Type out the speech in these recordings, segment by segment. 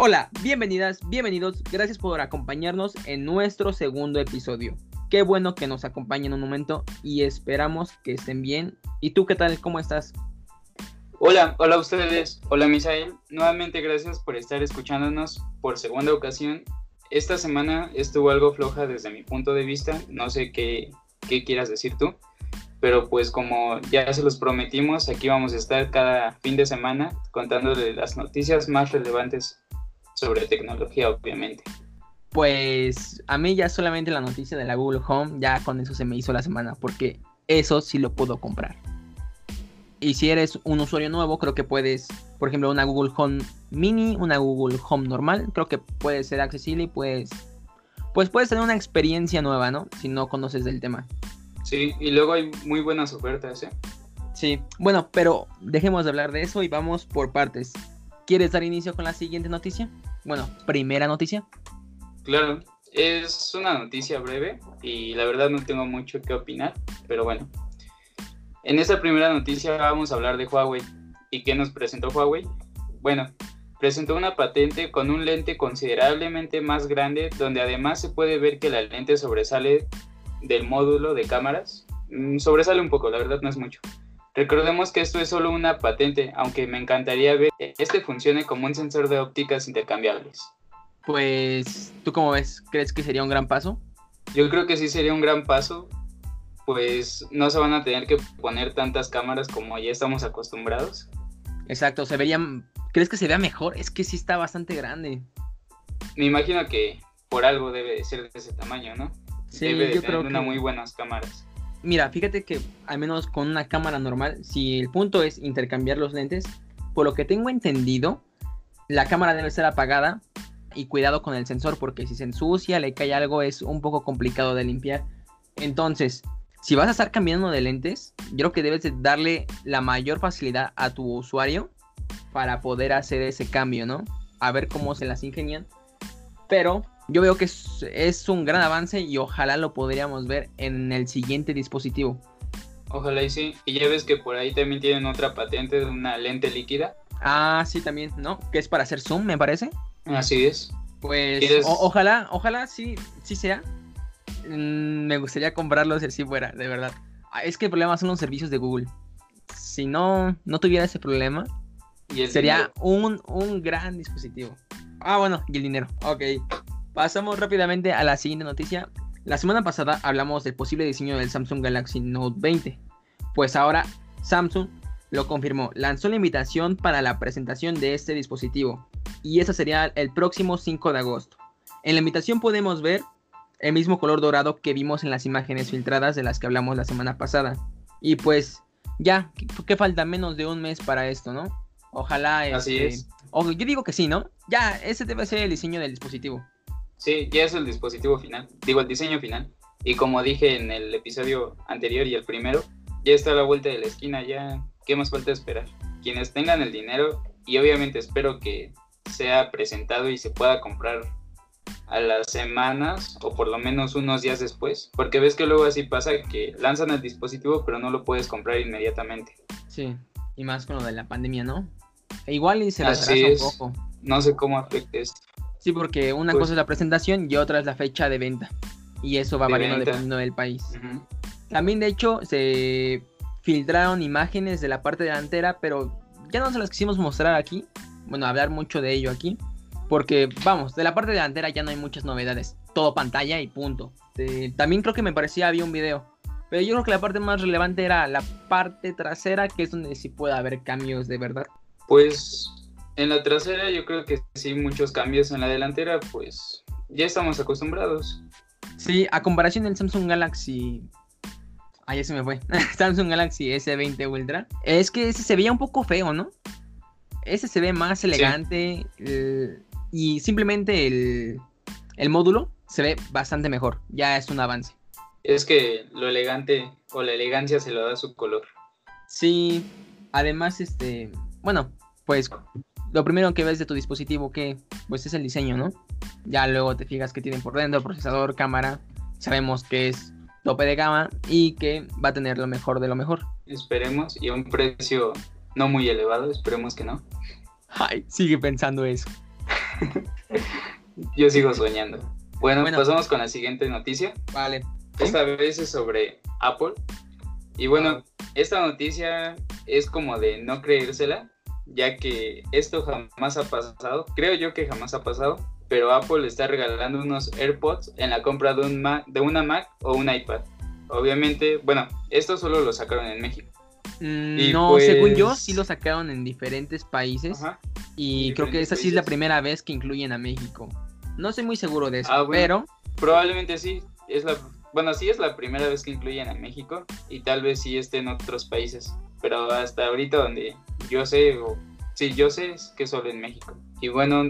Hola, bienvenidas, bienvenidos, gracias por acompañarnos en nuestro segundo episodio. Qué bueno que nos acompañen un momento y esperamos que estén bien. ¿Y tú qué tal? ¿Cómo estás? Hola, hola a ustedes. Hola Misael. Nuevamente gracias por estar escuchándonos por segunda ocasión. Esta semana estuvo algo floja desde mi punto de vista. No sé qué, qué quieras decir tú. Pero pues como ya se los prometimos, aquí vamos a estar cada fin de semana contándoles las noticias más relevantes sobre tecnología, obviamente. Pues a mí ya solamente la noticia de la Google Home, ya con eso se me hizo la semana, porque eso sí lo puedo comprar. Y si eres un usuario nuevo, creo que puedes, por ejemplo, una Google Home Mini, una Google Home normal, creo que puede ser accesible y puedes, pues puedes tener una experiencia nueva, ¿no? Si no conoces del tema. Sí, y luego hay muy buenas ofertas, ¿eh? Sí, bueno, pero dejemos de hablar de eso y vamos por partes. ¿Quieres dar inicio con la siguiente noticia? Bueno, primera noticia. Claro, es una noticia breve y la verdad no tengo mucho que opinar, pero bueno. En esta primera noticia vamos a hablar de Huawei. ¿Y qué nos presentó Huawei? Bueno, presentó una patente con un lente considerablemente más grande donde además se puede ver que la lente sobresale del módulo de cámaras. Mm, sobresale un poco, la verdad no es mucho. Recordemos que esto es solo una patente, aunque me encantaría ver que este funcione como un sensor de ópticas intercambiables. Pues, ¿tú cómo ves? ¿Crees que sería un gran paso? Yo creo que sí sería un gran paso, pues no se van a tener que poner tantas cámaras como ya estamos acostumbrados. Exacto, se vería... ¿Crees que se vea mejor? Es que sí está bastante grande. Me imagino que por algo debe ser de ese tamaño, ¿no? Sí, debe de yo tener creo una que- muy buenas cámaras. Mira, fíjate que al menos con una cámara normal, si el punto es intercambiar los lentes, por lo que tengo entendido, la cámara debe ser apagada y cuidado con el sensor porque si se ensucia, le cae algo, es un poco complicado de limpiar. Entonces, si vas a estar cambiando de lentes, yo creo que debes de darle la mayor facilidad a tu usuario para poder hacer ese cambio, ¿no? A ver cómo se las ingenian. Pero yo veo que es, es un gran avance y ojalá lo podríamos ver en el siguiente dispositivo. Ojalá y sí. Y ya ves que por ahí también tienen otra patente de una lente líquida. Ah, sí, también, ¿no? Que es para hacer zoom, me parece. Así es. Pues ¿Quieres- o- ojalá, ojalá sí, sí sea. Mm, me gustaría comprarlo si así fuera, de verdad. Ah, Es que el problema son los servicios de Google. Si no, no tuviera ese problema, Y sería un, un gran dispositivo. Ah, bueno, y el dinero. Ok. Pasamos rápidamente a la siguiente noticia. La semana pasada hablamos del posible diseño del Samsung Galaxy Note 20. Pues ahora Samsung lo confirmó. Lanzó la invitación para la presentación de este dispositivo. Y esa sería el próximo 5 de agosto. En la invitación podemos ver el mismo color dorado que vimos en las imágenes filtradas de las que hablamos la semana pasada. Y pues ya, ¿qué, qué falta? Menos de un mes para esto, ¿no? Ojalá... Así este, es. o- yo digo que sí, ¿no? Ya, ese debe ser el diseño del dispositivo. Sí, ya es el dispositivo final. Digo, el diseño final. Y como dije en el episodio anterior y el primero, ya está a la vuelta de la esquina. Ya, ¿qué más falta esperar? Quienes tengan el dinero, y obviamente espero que sea presentado y se pueda comprar a las semanas o por lo menos unos días después. Porque ves que luego así pasa que lanzan el dispositivo pero no lo puedes comprar inmediatamente. Sí. Y más con lo de la pandemia, ¿no? E igual y se Así retrasa es. un poco. No sé cómo afecte esto. Sí, porque una Pues- cosa es la presentación y otra es la fecha de venta. Y eso va De variando venta. dependiendo del país. También, de hecho, se filtraron imágenes de la parte delantera, pero ya no se las quisimos mostrar aquí. Bueno, hablar mucho de ello aquí. Porque, vamos, de la parte delantera ya no hay muchas novedades. Todo pantalla y punto. Eh, también creo que me parecía había un video. Pero yo creo que la parte más relevante era la parte trasera, que es donde sí puede haber cambios de verdad. Pues en la trasera yo creo que sí muchos cambios en la delantera, pues ya estamos acostumbrados. Sí, a comparación del Samsung Galaxy. Ah, ya se me fue. Samsung Galaxy S20 Ultra. Es que ese se veía un poco feo, ¿no? Ese se ve más elegante. el- y simplemente el, el módulo se ve bastante mejor. Ya es un avance. Es que lo elegante o la elegancia se lo da su color. Sí, además, este. Bueno, pues lo primero que ves de tu dispositivo, que pues es el diseño, ¿no? Ya luego te fijas que tienen por dentro, procesador, cámara. Sabemos que es tope de gama y que va a tener lo mejor de lo mejor. Esperemos y a un precio no muy elevado, esperemos que no. Ay, sigue pensando eso. Yo sigo soñando. Bueno, pasamos con la siguiente noticia. Vale. Esta vez es sobre Apple. Y bueno, esta noticia es como de no creérsela, ya que esto jamás ha pasado. Creo yo que jamás ha pasado, pero Apple está regalando unos AirPods en la compra de, un de una Mac o un iPad. Obviamente, bueno, esto solo lo sacaron en México. Mm, no, según yo, pues sí lo sacaron en diferentes países. y creo que esta sí es la primera vez que incluyen a México. No estoy muy seguro de eso, ah, pero. Probablemente sí. Es la, bueno, sí es la primera vez que incluyen a México. Y tal vez sí esté en otros países. Pero hasta ahorita donde yo sé, o sí, yo sé es que solo en México. Y bueno,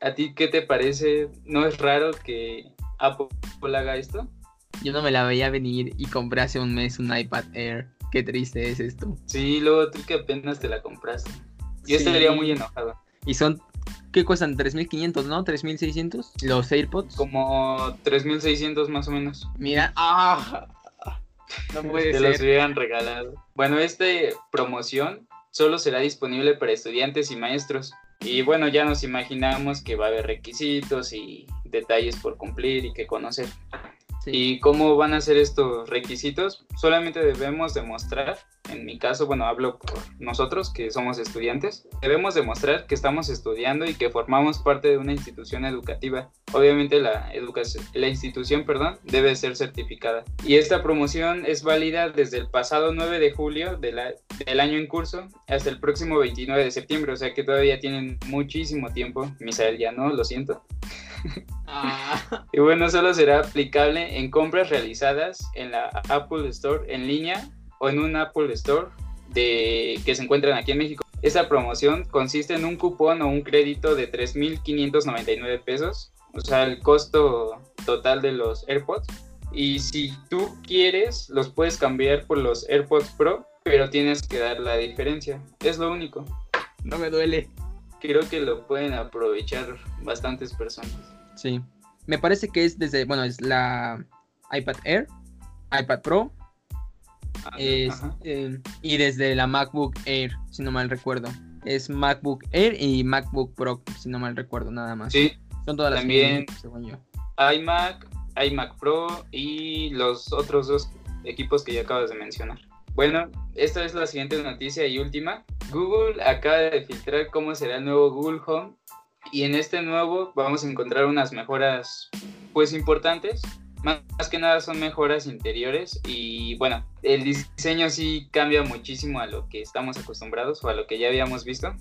¿a ti qué te parece? ¿No es raro que Apple haga esto? Yo no me la veía venir y compré hace un mes un iPad Air. Qué triste es esto. Sí, luego tú que apenas te la compraste. Yo estaría muy enojado. Y son, ¿qué cuestan? 3.500, ¿no? 3.600 los AirPods. Como 3.600 más o menos. Mira, ah, no puede Te los hubieran regalado. Bueno, esta promoción solo será disponible para estudiantes y maestros. Y bueno, ya nos imaginamos que va a haber requisitos y detalles por cumplir y que conocer. ¿Y cómo van a ser estos requisitos? Solamente debemos demostrar, en mi caso, bueno, hablo por nosotros que somos estudiantes, debemos demostrar que estamos estudiando y que formamos parte de una institución educativa. Obviamente la, educación, la institución perdón, debe ser certificada. Y esta promoción es válida desde el pasado 9 de julio de la, del año en curso hasta el próximo 29 de septiembre, o sea que todavía tienen muchísimo tiempo. Misael ya no, lo siento. Ah. Y bueno, solo será aplicable en compras realizadas en la Apple Store en línea o en un Apple Store de, que se encuentran aquí en México. Esta promoción consiste en un cupón o un crédito de 3.599 pesos, o sea, el costo total de los AirPods. Y si tú quieres, los puedes cambiar por los AirPods Pro, pero tienes que dar la diferencia. Es lo único. No me duele creo que lo pueden aprovechar bastantes personas. Sí. Me parece que es desde, bueno, es la iPad Air, iPad Pro, em, y desde la MacBook Air, si no mal recuerdo. Es MacBook Air y MacBook Pro, si no mal recuerdo, nada más. Sí. Son todas las También según yo. iMac, iMac Pro y los otros dos equipos que ya acabas de mencionar. Bueno, esta es la siguiente noticia y última. Google acaba de filtrar cómo será el nuevo Google Home y en este nuevo vamos a encontrar unas mejoras pues importantes. Más, que nada son mejoras interiores y bueno, el diseño sí cambia muchísimo a lo que estamos acostumbrados o a lo que ya habíamos visto.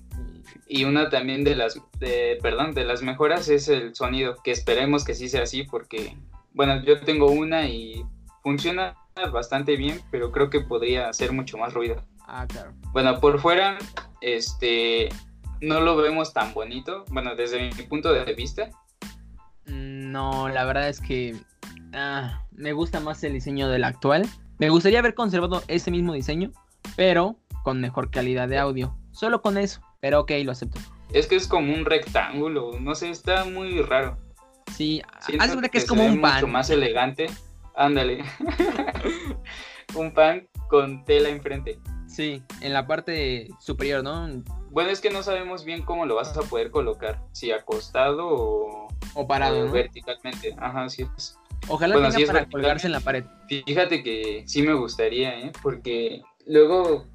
Y una también de las, de, perdón, de las mejoras es el sonido, que esperemos que sí sea así porque, bueno, yo tengo una y funciona bastante bien, pero creo que podría hacer mucho más ruido. Ah, claro. Bueno, por fuera, este, no lo vemos tan bonito, bueno, desde mi punto de vista. Mm, no, la verdad es que ah, me gusta más el diseño del actual. Me gustaría haber conservado ese mismo diseño, pero con mejor calidad de audio. Solo con eso, pero ok, lo acepto. Es que es como un rectángulo, no sé, está muy raro. Sí, haz que, es como un pan. Mucho más elegante. Ándale. un pan con tela enfrente. Sí, en la parte superior, ¿no? Bueno, es que no sabemos bien cómo lo vas a poder colocar, si acostado o, o parado, verticalmente. Ajá, sí es. Ojalá bueno, tenga para colgarse en la pared. Fíjate que sí me gustaría, ¿eh? Porque luego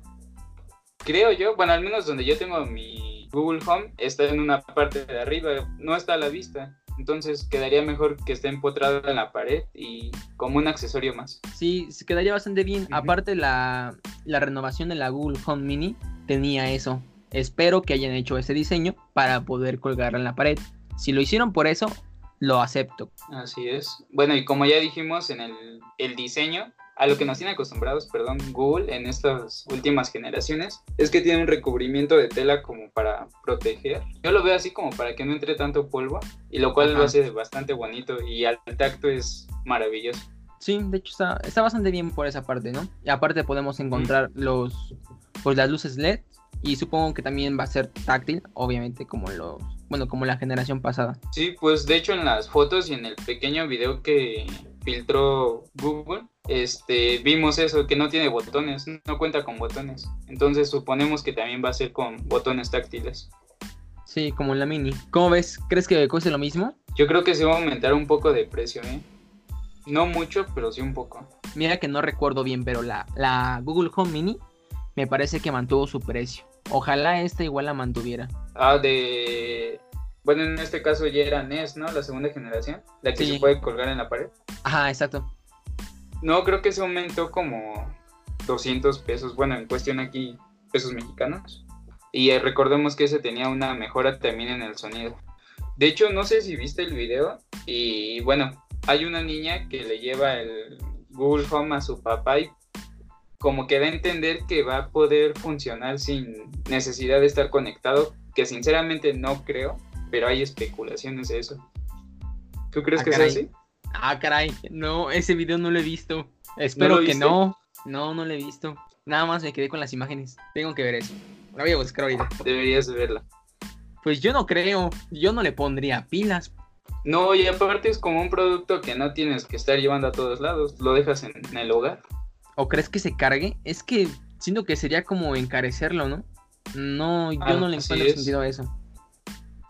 creo yo, bueno, al menos donde yo tengo mi Google Home está en una parte de arriba, no está a la vista. Entonces quedaría mejor que esté empotrado en la pared y como un accesorio más. Sí, se quedaría bastante bien. Aparte la, la renovación de la Google Home Mini tenía eso. Espero que hayan hecho ese diseño para poder colgarla en la pared. Si lo hicieron por eso, lo acepto. Así es. Bueno, y como ya dijimos en el, el diseño, a lo que nos tiene acostumbrados, perdón, Google en estas últimas generaciones, es que tiene un recubrimiento de tela como para proteger. Yo lo veo así como para que no entre tanto polvo, y lo cual lo hace bastante bonito y al tacto es maravilloso. Sí, de hecho está, está bastante bien por esa parte, ¿no? Y aparte podemos encontrar los, pues las luces LED y supongo que también va a ser táctil, obviamente como los, bueno, como la generación pasada. Sí, pues de hecho en las fotos y en el pequeño video que filtró Google, este, vimos eso, que no tiene botones, no cuenta con botones. Entonces suponemos que también va a ser con botones táctiles. Sí, como la mini. ¿Cómo ves? ¿Crees que cueste lo mismo? Yo creo que se va a aumentar un poco de precio, ¿eh? No mucho, pero sí un poco. Mira que no recuerdo bien, pero la, la Google Home Mini me parece que mantuvo su precio. Ojalá esta igual la mantuviera. Ah, de... Bueno, en este caso ya era NES, ¿no? La segunda generación. La que Sí. se puede colgar en la pared. Ajá, exacto. No, creo que se aumentó como 200 pesos. Bueno, en cuestión aquí, pesos mexicanos. Y eh, recordemos que ese tenía una mejora también en el sonido. De hecho, no sé si viste el video. Y bueno, hay una niña que le lleva el Google Home a su papá y como que da a entender que va a poder funcionar sin necesidad de estar conectado. Que sinceramente no creo, pero hay especulaciones de eso. ¿Tú crees Ah, que es así? Ah, caray. No, ese video no lo he visto. Espero que no. No, no lo he visto. Nada más me quedé con las imágenes. Tengo que ver eso. La voy a buscar ahorita. Deberías de verla. Pues yo no creo. Yo no le pondría pilas. No, y aparte es como un producto que no tienes que estar llevando a todos lados, lo dejas en el hogar. ¿O crees que se cargue? Es que siento que sería como encarecerlo, ¿no? No, yo Ah, no le encuentro es. sentido a eso.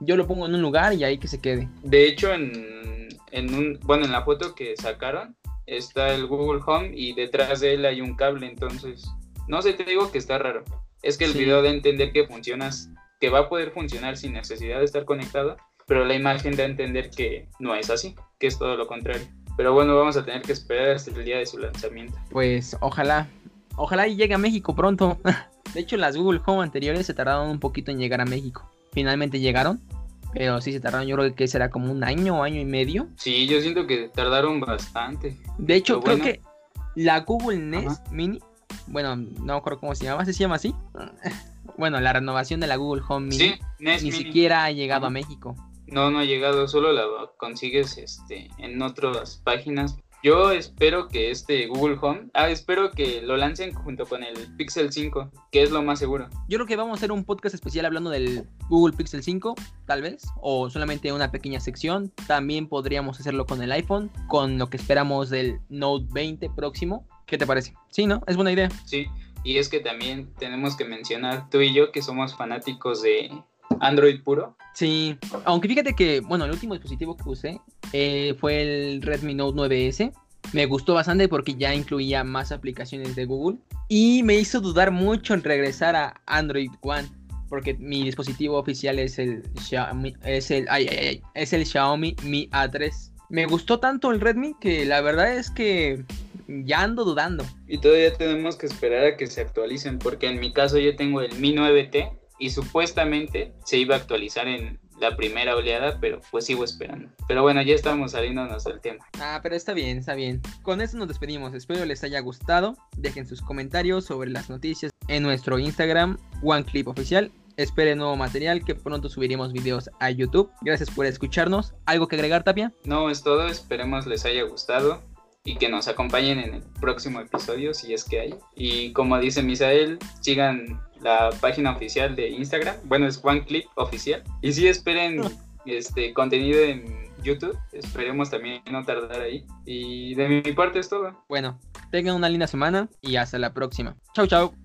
Yo lo pongo en un lugar y ahí que se quede. De hecho, en, en un, bueno, en la foto que sacaron está el Google Home y detrás de él hay un cable, entonces, no sé, te digo que está raro. Es que el Sí. video a entender que funcionas, que va a poder funcionar sin necesidad de estar conectado, pero la imagen da a entender que no es así, que es todo lo contrario. Pero bueno, vamos a tener que esperar hasta el día de su lanzamiento. Pues ojalá. Ojalá y llegue a México pronto. De hecho, las Google Home anteriores se tardaron un poquito en llegar a México. Finalmente llegaron. Pero sí se tardaron, yo creo que será como un año, año y medio. Sí, yo siento que tardaron bastante. De hecho, Pero creo bueno. que la Google Nest Ajá. Mini, bueno, no me acuerdo cómo se llama, ¿se llama así? Bueno, la renovación de la Google Home Mini Sí, ni Mini. siquiera ha llegado a. México. No, no ha llegado, solo la consigues este, en otras páginas. Yo espero que este Google Home, ah, espero que lo lancen junto con el Pixel 5, que es lo más seguro. Yo creo que vamos a hacer un podcast especial hablando del Google Pixel 5, tal vez, o solamente una pequeña sección. También podríamos hacerlo con el iPhone, con lo que esperamos del Note 20 próximo. ¿Qué te parece? Sí, ¿no? Es buena idea. Sí, y es que también tenemos que mencionar tú y yo que somos fanáticos de Android puro. Sí, aunque fíjate que, bueno, el último dispositivo que usé eh, fue el Redmi Note 9S. Me gustó bastante porque ya incluía más aplicaciones de Google y me hizo dudar mucho en regresar a Android One porque mi dispositivo oficial es el Xiaomi, es el, ay, ay, ay, es el Xiaomi Mi A3. Me gustó tanto el Redmi que la verdad es que ya ando dudando. Y todavía tenemos que esperar a que se actualicen, porque en mi caso yo tengo el Mi 9T y supuestamente se iba a actualizar en la primera oleada, pero pues sigo esperando. Pero bueno, ya estamos saliéndonos del tema. Ah, pero está bien, está bien. Con esto nos despedimos. Espero les haya gustado. Dejen sus comentarios sobre las noticias en nuestro Instagram, OneClipOficial. Esperen nuevo material que pronto subiremos videos a YouTube. Gracias por escucharnos. ¿Algo que agregar, Tapia? No es todo, esperemos les haya gustado y que nos acompañen en el próximo episodio si es que hay. Y como dice Misael, sigan la página oficial de Instagram, bueno es OneClip oficial. Y sí esperen este contenido en YouTube, esperemos también no tardar ahí. Y de mi parte es todo. Bueno, tengan una linda semana y hasta la próxima. Chau, chau.